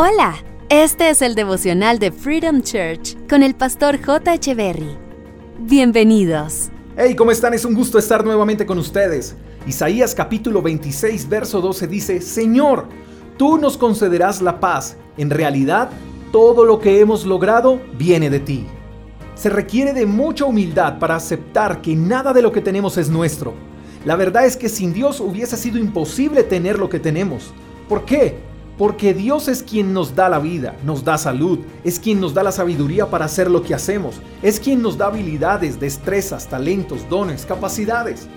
Hola, este es el devocional de Freedom Church con el pastor J. Berry. Bienvenidos. Hey, ¿cómo están? Es un gusto estar nuevamente con ustedes. Isaías capítulo 26, verso 12 dice, Señor, tú nos concederás la paz. En realidad, todo lo que hemos logrado viene de ti. Se requiere de mucha humildad para aceptar que nada de lo que tenemos es nuestro. La verdad es que sin Dios hubiese sido imposible tener lo que tenemos. ¿Por qué? Porque Dios es quien nos da la vida, nos da salud, es quien nos da la sabiduría para hacer lo que hacemos, es quien nos da habilidades, destrezas, talentos, dones, capacidades.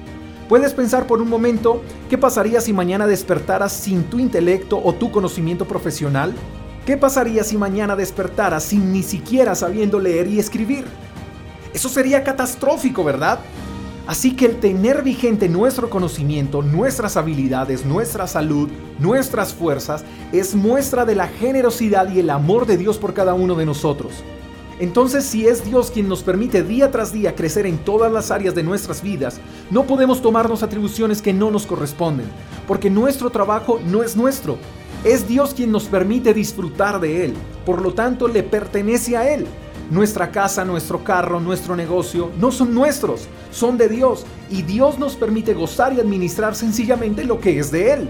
Puedes pensar por un momento qué pasaría si mañana despertaras sin tu intelecto o tu conocimiento profesional. ¿Qué pasaría si mañana despertaras sin ni siquiera sabiendo leer y escribir? Eso sería catastrófico, ¿verdad? Así que el tener vigente nuestro conocimiento, nuestras habilidades, nuestra salud, nuestras fuerzas, es muestra de la generosidad y el amor de Dios por cada uno de nosotros. Entonces, si es Dios quien nos permite día tras día crecer en todas las áreas de nuestras vidas, no podemos tomarnos atribuciones que no nos corresponden, porque nuestro trabajo no es nuestro. Es Dios quien nos permite disfrutar de Él, por lo tanto le pertenece a Él. Nuestra casa, nuestro carro, nuestro negocio no son nuestros, son de Dios y Dios nos permite gozar y administrar sencillamente lo que es de Él.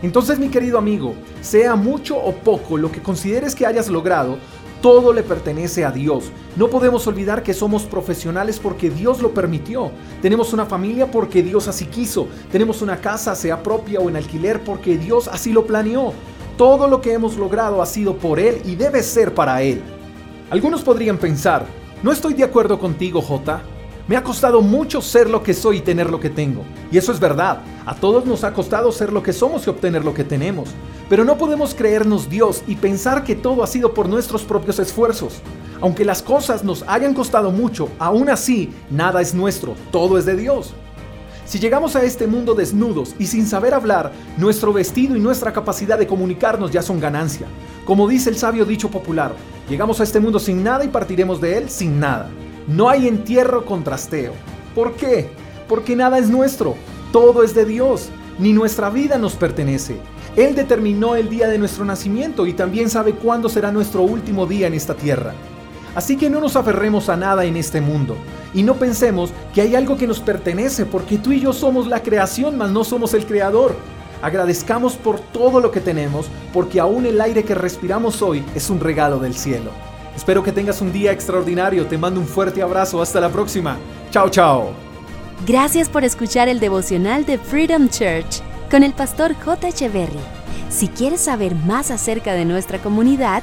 Entonces mi querido amigo, sea mucho o poco lo que consideres que hayas logrado, todo le pertenece a Dios. No podemos olvidar que somos profesionales porque Dios lo permitió. Tenemos una familia porque Dios así quiso. Tenemos una casa, sea propia o en alquiler, porque Dios así lo planeó. Todo lo que hemos logrado ha sido por Él y debe ser para Él. Algunos podrían pensar, no estoy de acuerdo contigo, J. Me ha costado mucho ser lo que soy y tener lo que tengo. Y eso es verdad. A todos nos ha costado ser lo que somos y obtener lo que tenemos. Pero no podemos creernos Dios y pensar que todo ha sido por nuestros propios esfuerzos. Aunque las cosas nos hayan costado mucho, aún así, nada es nuestro, todo es de Dios. Si llegamos a este mundo desnudos y sin saber hablar, nuestro vestido y nuestra capacidad de comunicarnos ya son ganancia. Como dice el sabio dicho popular, llegamos a este mundo sin nada y partiremos de él sin nada. No hay entierro con trasteo. ¿Por qué? Porque nada es nuestro, todo es de Dios, ni nuestra vida nos pertenece. Él determinó el día de nuestro nacimiento y también sabe cuándo será nuestro último día en esta tierra. Así que no nos aferremos a nada en este mundo y no pensemos que hay algo que nos pertenece porque tú y yo somos la creación, mas no somos el creador. Agradezcamos por todo lo que tenemos porque aún el aire que respiramos hoy es un regalo del cielo. Espero que tengas un día extraordinario, te mando un fuerte abrazo, hasta la próxima. Chao, chao. Gracias por escuchar el devocional de Freedom Church con el pastor J. Echeverry. Si quieres saber más acerca de nuestra comunidad,